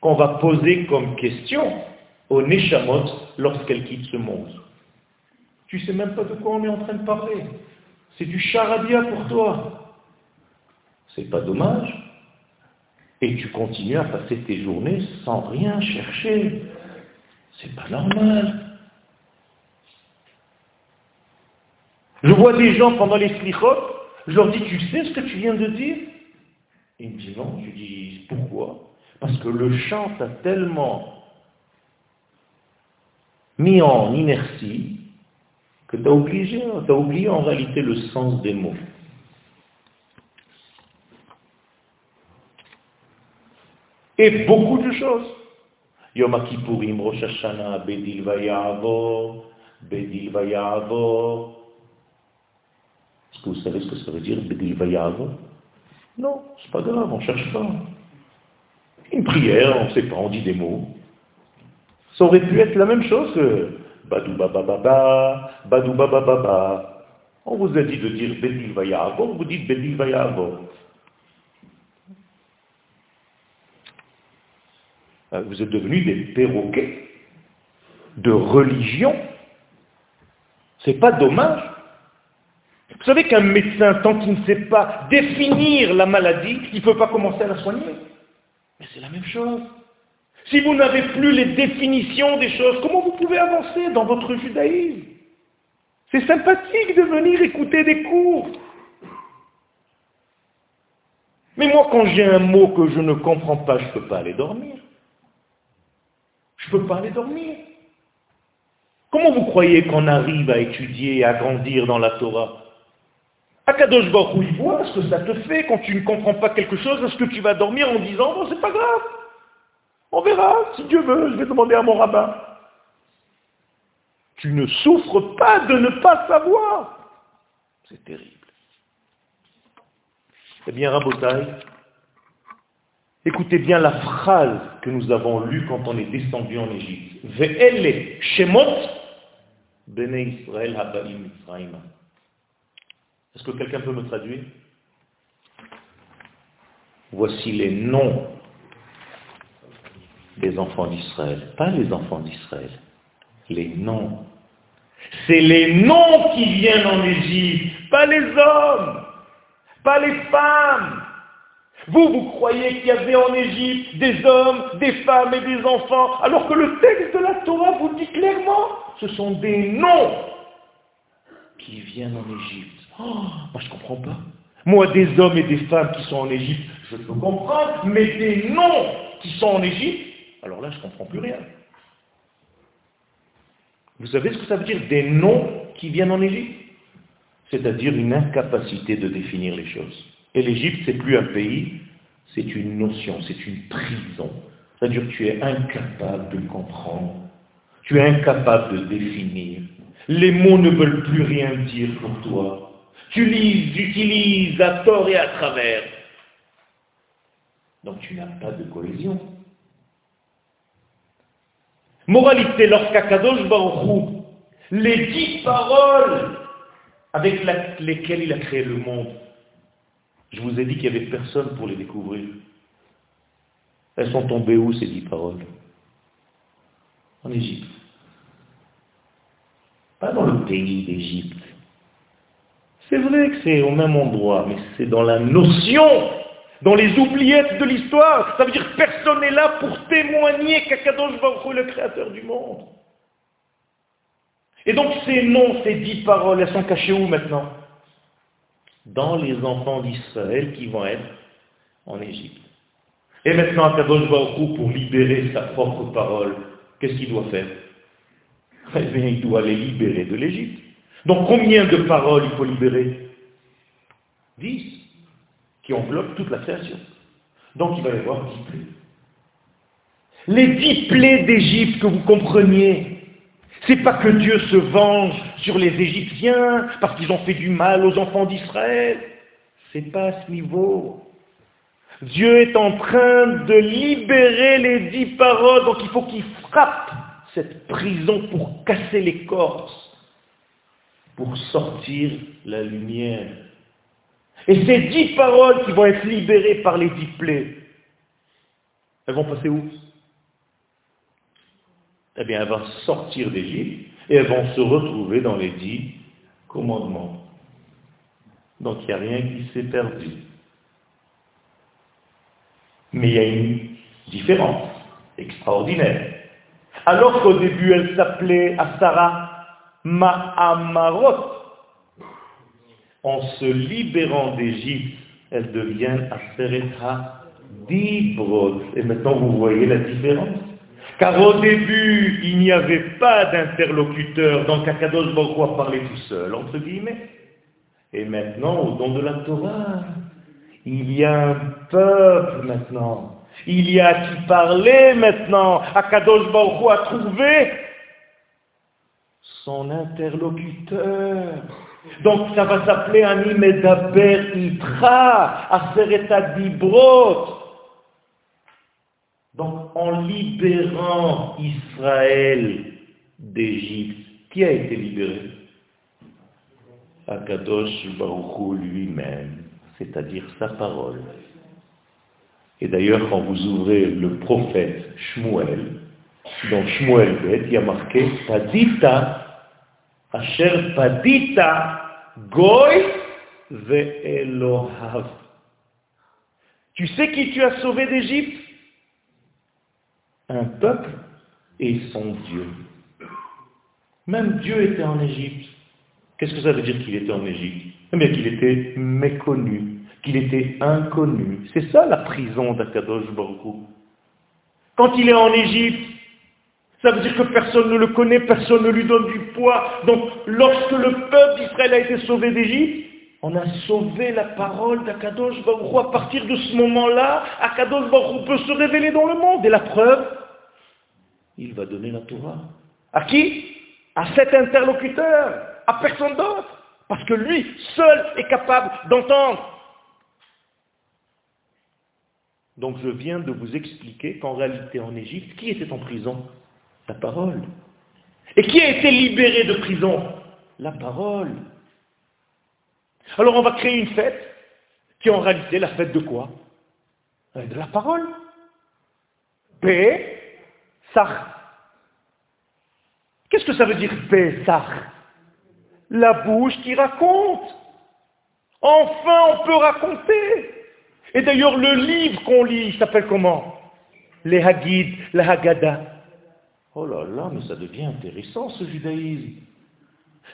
qu'on va poser comme question aux Neshamot lorsqu'elles quittent ce monde. Tu ne sais même pas de quoi on est en train de parler. C'est du charadia pour toi. C'est pas dommage. Et tu continues à passer tes journées sans rien chercher. C'est pas normal. Je vois des gens pendant les slichot, je leur dis, tu sais ce que tu viens de dire? Ils me disent non. Je dis pourquoi? Parce que le chant t'a tellement mis en inertie que tu as, as oublié en réalité le sens des mots. Et beaucoup de choses. Yom Kippourim, Rosh Hashanah, Bedil Vayavor, Bedil. Est-ce que vous savez ce que ça veut dire, Bedil Vayavor? Non, c'est pas grave, on cherche pas. Une prière, on ne sait pas, on dit des mots. Ça aurait pu être la même chose que Badou Baba Baba, Badou Baba. On vous a dit de dire Bedil Vayavo, vous dites Bedil Vayavo. Euh, vous êtes devenus des perroquets de religion. C'est pas dommage vous savez qu'un médecin, tant qu'il ne sait pas définir la maladie, il ne peut pas commencer à la soigner. Mais c'est la même chose. Si vous n'avez plus les définitions des choses, comment vous pouvez avancer dans votre judaïsme? C'est sympathique de venir écouter des cours. Mais moi, quand j'ai un mot que je ne comprends pas, je ne peux pas aller dormir. Je ne peux pas aller dormir. Comment vous croyez qu'on arrive à étudier et à grandir dans la Torah? Akadosh Baruch il voit ce que ça te fait quand tu ne comprends pas quelque chose, est-ce que tu vas dormir en disant, bon, c'est pas grave, on verra, si Dieu veut, je vais demander à mon rabbin. Tu ne souffres pas de ne pas savoir. C'est terrible. Eh bien, Rabotai, écoutez bien la phrase que nous avons lue quand on est descendu en Égypte. Ve'ele shemot bene Israël habaim Est-ce que quelqu'un peut me traduire? Voici les noms des enfants d'Israël, pas les enfants d'Israël, les noms. C'est les noms qui viennent en Égypte, pas les hommes, pas les femmes. Vous, vous croyez qu'il y avait en Égypte des hommes, des femmes et des enfants, alors que le texte de la Torah vous dit clairement, ce sont des noms qui viennent en Égypte. Oh, moi je ne comprends pas. Moi, des hommes et des femmes qui sont en Égypte, je peux comprendre, mais des noms qui sont en Égypte, alors là, je ne comprends plus rien. Vous savez ce que ça veut dire des noms qui viennent en Égypte? C'est-à-dire une incapacité de définir les choses. Et l'Égypte, c'est plus un pays, c'est une notion, c'est une prison. C'est-à-dire que tu es incapable de comprendre, tu es incapable de définir. Les mots ne veulent plus rien dire pour toi. Tu lises, utilises à tort et à travers. Donc tu n'as pas de cohésion. Moralité, lorsqu'Akadosh Baruch les dix paroles avec lesquelles il a créé le monde, je vous ai dit qu'il n'y avait personne pour les découvrir. Elles sont tombées où ces dix paroles? En Égypte. Pas dans le pays d'Égypte. C'est vrai que c'est au même endroit, mais c'est dans la notion dans les oubliettes de l'histoire. Ça veut dire que personne n'est là pour témoigner qu'Akadosh Baruch est le créateur du monde. Et donc ces noms, ces dix paroles, elles sont cachées où maintenant? Dans les enfants d'Israël qui vont être en Égypte. Et maintenant Akadosh Baruch pour libérer sa propre parole, qu'est-ce qu'il doit faire? Eh bien, il doit les libérer de l'Égypte. Donc combien de paroles il faut libérer Dix qui enveloppe toute la création. Donc il va y avoir dix plaies. Les dix plaies d'Égypte que vous compreniez, c'est pas que Dieu se venge sur les Égyptiens parce qu'ils ont fait du mal aux enfants d'Israël. C'est pas à ce niveau. Dieu est en train de libérer les dix paroles, donc il faut qu'il frappe cette prison pour casser les corps, pour sortir la lumière et ces dix paroles qui vont être libérées par les dix plaies, elles vont passer où? Eh bien, elles vont sortir d'Égypte et elles vont se retrouver dans les dix commandements. Donc il n'y a rien qui s'est perdu. Mais il y a une différence extraordinaire. Alors qu'au début elle s'appelait Asara Ma'amarot, en se libérant d'Égypte, elle devient Asereta Dibrot. Et maintenant, vous voyez la différence. Car au début, il n'y avait pas d'interlocuteur, donc Akadosh Baruch parler tout seul, entre guillemets. Et maintenant, au don de la Torah, il y a un peuple maintenant. Il y a qui parler maintenant. Akadosh Baruch a trouvé son interlocuteur. Donc ça va s'appeler Animedaber Itra, Asereta Dibrot. Donc en libérant Israël d'Égypte, qui a été libéré? Akadosh Baruchou lui-même, c'est-à-dire sa parole. Et d'ailleurs, quand vous ouvrez le prophète Shmuel, dans Shmuel Bet, il y a marqué Padita Padita Goy Ve'elohav. Tu sais qui tu as sauvé d'Égypte? Un peuple et son Dieu. Même Dieu était en Égypte. Qu'est-ce que ça veut dire qu'il était en Égypte? Eh bien qu'il était méconnu, qu'il était inconnu. C'est ça la prison d'Akadosh Baruch Quand il est en Égypte, ça veut dire que personne ne le connaît, personne ne lui donne du poids. Donc, lorsque le peuple d'Israël a été sauvé d'Égypte, on a sauvé la parole d'Akadosh Baruch À partir de ce moment-là, Akadosh Baruch peut se révéler dans le monde. Et la preuve, il va donner la Torah. À qui? À cet interlocuteur, à personne d'autre. Parce que lui seul est capable d'entendre. Donc je viens de vous expliquer qu'en réalité en Égypte, qui était en prison? La parole. Et qui a été libéré de prison? La parole. Alors on va créer une fête qui est en réalité la fête de quoi? De la parole. Paix, Qu'est-ce que ça veut dire Pesach La bouche qui raconte. Enfin, on peut raconter. Et d'ailleurs, le livre qu'on lit s'appelle comment? Les Hagid, la Haggadah. Oh là là, mais ça devient intéressant ce judaïsme.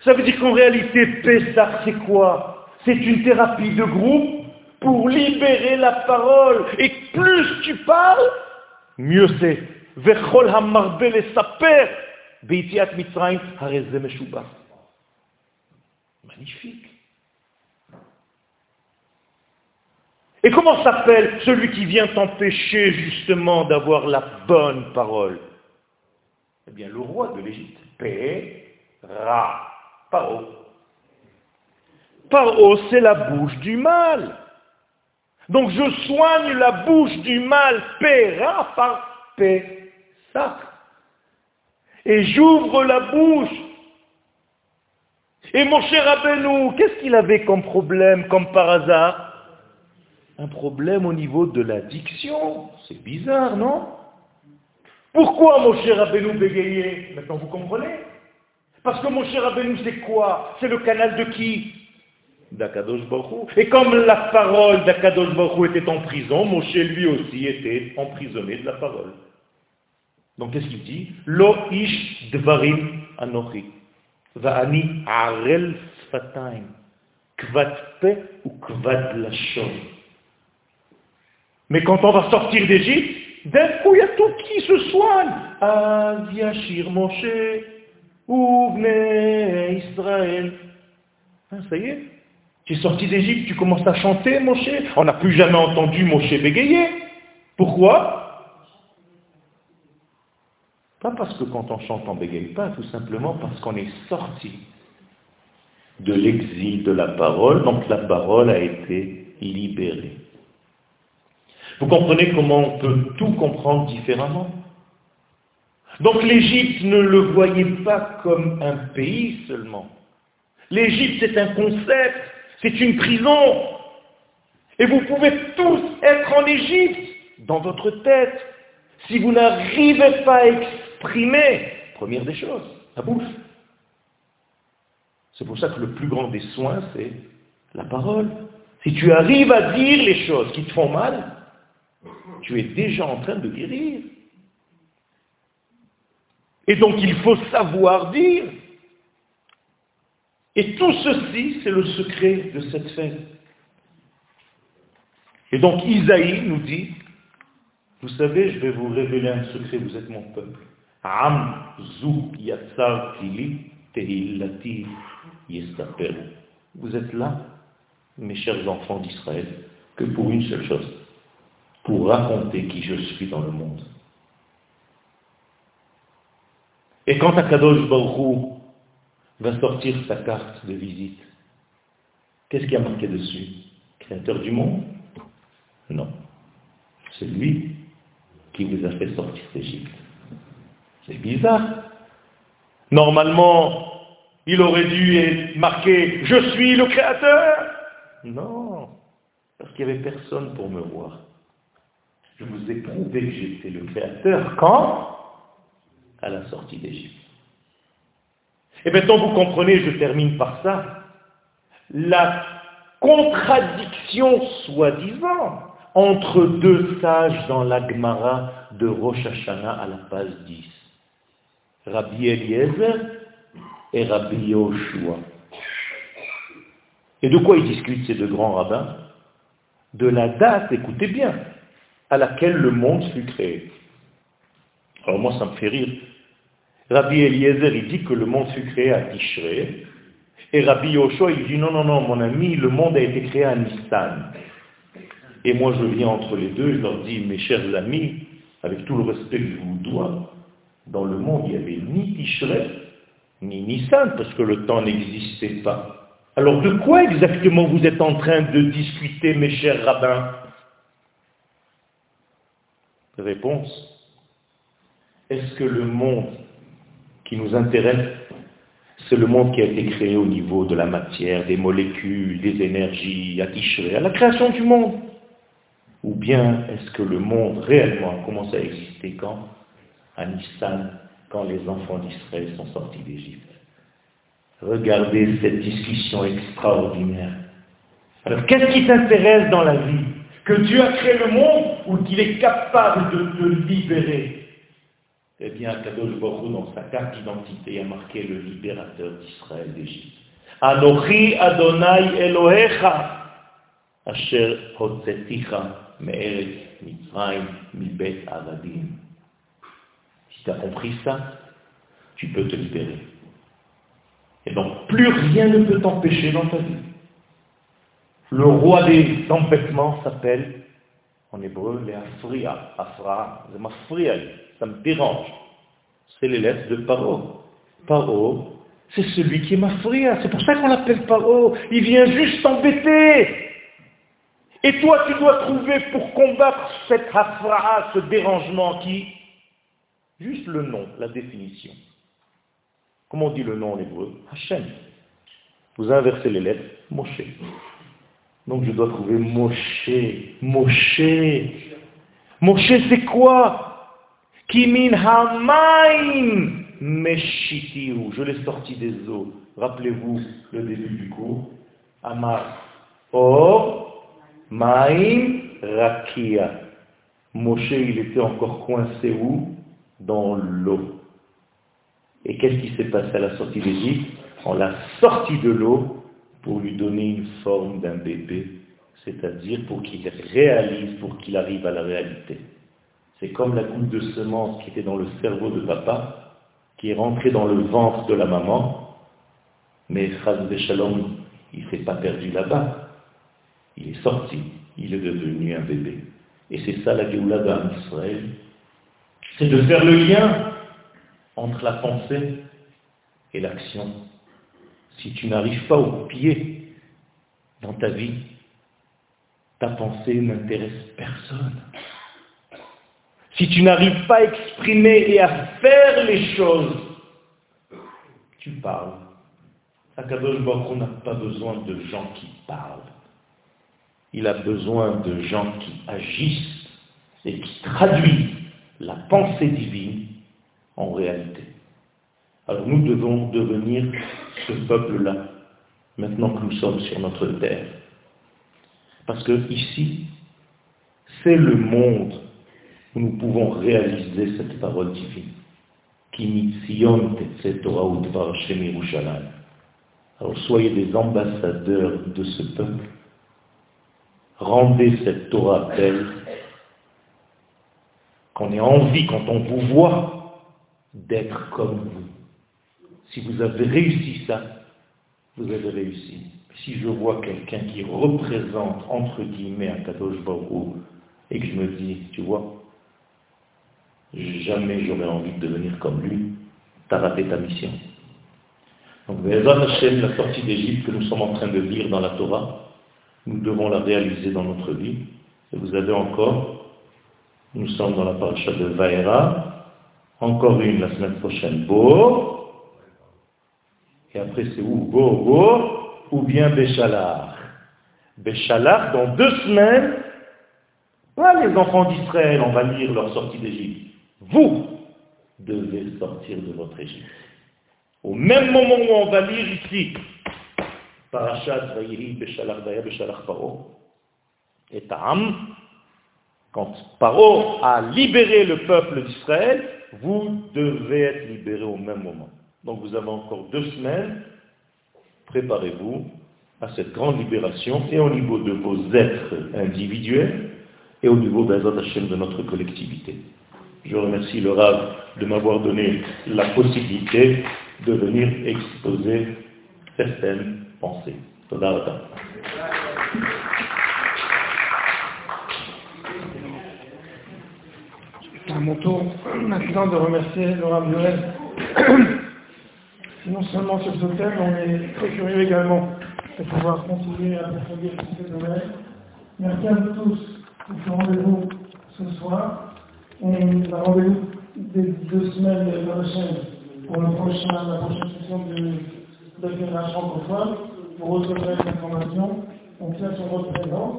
Ça veut dire qu'en réalité, Pesach, c'est quoi? C'est une thérapie de groupe pour libérer la parole. Et plus tu parles, mieux c'est. Magnifique. Et comment s'appelle celui qui vient t'empêcher justement d'avoir la bonne parole? Eh bien, le roi de l'Égypte. Ra. Paro. Paro, c'est la bouche du mal. Donc je soigne la bouche du mal, Ra par ça. Et j'ouvre la bouche. Et mon cher Abenou, qu'est-ce qu'il avait comme problème, comme par hasard? Un problème au niveau de la diction. C'est bizarre, non? Pourquoi mon cher Abenou bégayait Maintenant vous comprenez Parce que mon cher Abenou, c'est quoi C'est le canal de qui D'Akadosh Baruch Et comme la parole d'Akadosh Baruch était en prison, Moshe lui aussi était emprisonné de la parole. Donc qu'est-ce qu'il dit Lo ish dvarim anochi. Va'ani arel sfataim. Kvat pe ou kvat lachon. Mais quand on va sortir d'Égypte, d'un coup il y a tout qui se soigne. Az Moshe, ouvne Israël. Hein, ça y est Tu es sorti d'Égypte, tu commences à chanter Moshe. On n'a plus jamais entendu Moshe bégayer. Pourquoi? Pas parce que quand on chante, on bégaye pas, tout simplement parce qu'on est sorti de l'exil de la parole, donc la parole a été libérée. Vous comprenez comment on peut tout comprendre différemment? Donc l'Égypte ne le voyait pas comme un pays seulement. L'Égypte c'est un concept, c'est une prison. Et vous pouvez tous être en Égypte, dans votre tête, si vous n'arrivez pas à exprimer, première des choses, la bouche. C'est pour ça que le plus grand des soins, c'est la parole. Si tu arrives à dire les choses qui te font mal, tu es déjà en train de guérir. Et donc il faut savoir dire. Et tout ceci, c'est le secret de cette fête. Et donc Isaïe nous dit, vous savez, je vais vous révéler un secret, vous êtes mon peuple. Am Vous êtes là, mes chers enfants d'Israël, que pour une seule chose, pour raconter qui je suis dans le monde. Et quand Akadosh Baruch va sortir sa carte de visite, qu'est-ce qui a marqué dessus? Créateur du monde? Non. C'est lui qui vous a fait sortir d'Égypte. C'est bizarre. Normalement, il aurait dû marquer « Je suis le Créateur ». Non, parce qu'il n'y avait personne pour me voir. Je vous ai prouvé que j'étais le Créateur quand? À la sortie d'Égypte. Et maintenant, vous comprenez, je termine par ça, la contradiction soi-disant entre deux sages dans l'Agmara de Rosh Hashanah à la page 10. Rabbi Eliezer et Rabbi Yoshua. Et de quoi ils discutent ces deux grands rabbins? De la date, écoutez bien, à laquelle le monde fut créé. Alors moi, ça me fait rire. Rabbi Eliezer, il dit que le monde fut créé à Tishrei, et Rabbi Yoshua, il dit non, non, non, mon ami, le monde a été créé à Nissan. Et moi, je viens entre les deux, je leur dis, mes chers amis, avec tout le respect que je vous dois, dans le monde, il n'y avait ni Tishrei, ni Nissan, parce que le temps n'existait pas. Alors de quoi exactement vous êtes en train de discuter, mes chers rabbins? Réponse. Est-ce que le monde qui nous intéresse, c'est le monde qui a été créé au niveau de la matière, des molécules, des énergies, à à la création du monde? Ou bien est-ce que le monde réellement a commencé à exister quand? À Nissan, quand les enfants d'Israël sont sortis d'Égypte. Regardez cette discussion extraordinaire. Alors, qu'est-ce qui t'intéresse dans la vie? Que Dieu a créé le monde? Ou qu'il est capable de te libérer Eh bien, Kadosh Baruch dans sa carte d'identité a marqué le libérateur d'Israël d'Égypte. Anochi Adonai Elohecha, Asher Hotzeticha Me'eret Mitzrayim Mibet Avadim. Si tu as compris ça, tu peux te libérer. Et donc, plus rien ne peut t'empêcher dans ta vie. Le roi des tempêtements s'appelle, en hébreu, les Afria. Afra, ça me dérange. C'est les lettres de Paro. Paro, c'est celui qui est Mafria. C'est pour ça qu'on l'appelle Paro. Il vient juste t'embêter. Et toi, tu dois trouver pour combattre cette Afra, ce dérangement qui, juste le nom, la définition. Comment on dit le nom en hébreu? Hachem. Vous inversez les lettres, Moshe. Donc je dois trouver Moshe. Moshe. Moshe c'est quoi? Kimin hamaim meshitiu. Je l'ai sorti des eaux. Rappelez-vous le début du cours. Amar. Or, maim rakia. Moshe, il était encore coincé où? Dans l'eau. Et qu'est-ce qui s'est passé à la sortie d'Égypte? On l'a sorti de l'eau pour lui donner une forme d'un bébé, c'est-à-dire pour qu'il réalise, pour qu'il arrive à la réalité. C'est comme la goutte de semence qui était dans le cerveau de papa, qui est rentrée dans le ventre de la maman, mais Phras de Shalom, il ne s'est pas perdu là-bas. Il est sorti, il est devenu un bébé. Et c'est ça la Géoula d'Israël. C'est de faire le lien entre la pensée et l'action. Si tu n'arrives pas au pied dans ta vie, ta pensée n'intéresse personne. Si tu n'arrives pas à exprimer et à faire les choses, tu parles. Akadosh Baruch n'a pas besoin de gens qui parlent. Il a besoin de gens qui agissent et qui traduisent la pensée divine en réalité. Alors nous devons devenir ce peuple-là, maintenant que nous sommes sur notre terre. Parce que ici, c'est le monde où nous pouvons réaliser cette parole divine. Alors soyez des ambassadeurs de ce peuple. Rendez cette Torah belle, qu'on ait envie, quand on vous voit, d'être comme vous. Si vous avez réussi ça, vous avez réussi. Si je vois quelqu'un qui représente, entre guillemets, un Kadosh Baruch et que je me dis, tu vois, jamais j'aurais envie de devenir comme lui, tu as raté ta mission. Donc, la sortie d'Égypte que nous sommes en train de lire dans la Torah, nous devons la réaliser dans notre vie. Et vous avez encore, nous sommes dans la paracha de Vaera, encore une la semaine prochaine. Et après, c'est où Beau, beau. Ou bien Béchalar. Béchalar, dans deux semaines, voilà les enfants d'Israël, on va lire leur sortie d'Égypte. Vous devez sortir de votre Égypte. Au même moment où on va lire ici, Parashat Vayiri Béchalar Daya Béchalar Paro, et Tam, quand Paro a libéré le peuple d'Israël, vous devez être libéré au même moment. Donc vous avez encore deux semaines, préparez-vous, à cette grande libération et au niveau de vos êtres individuels et au niveau Hashem de notre collectivité. Je remercie le Rav de m'avoir donné la possibilité de venir exposer certaines pensées. C'est à mon tour maintenant de remercier le Noël. Non seulement sur ce thème, on est très curieux également de pouvoir continuer à approfondir ces domaines. Merci à vous tous pour ce rendez-vous ce soir. On a rendez-vous des deux semaines prochaines pour le prochain, la prochaine session de, fédération francophone. Vous recevrez l'information. On tient sur votre présence.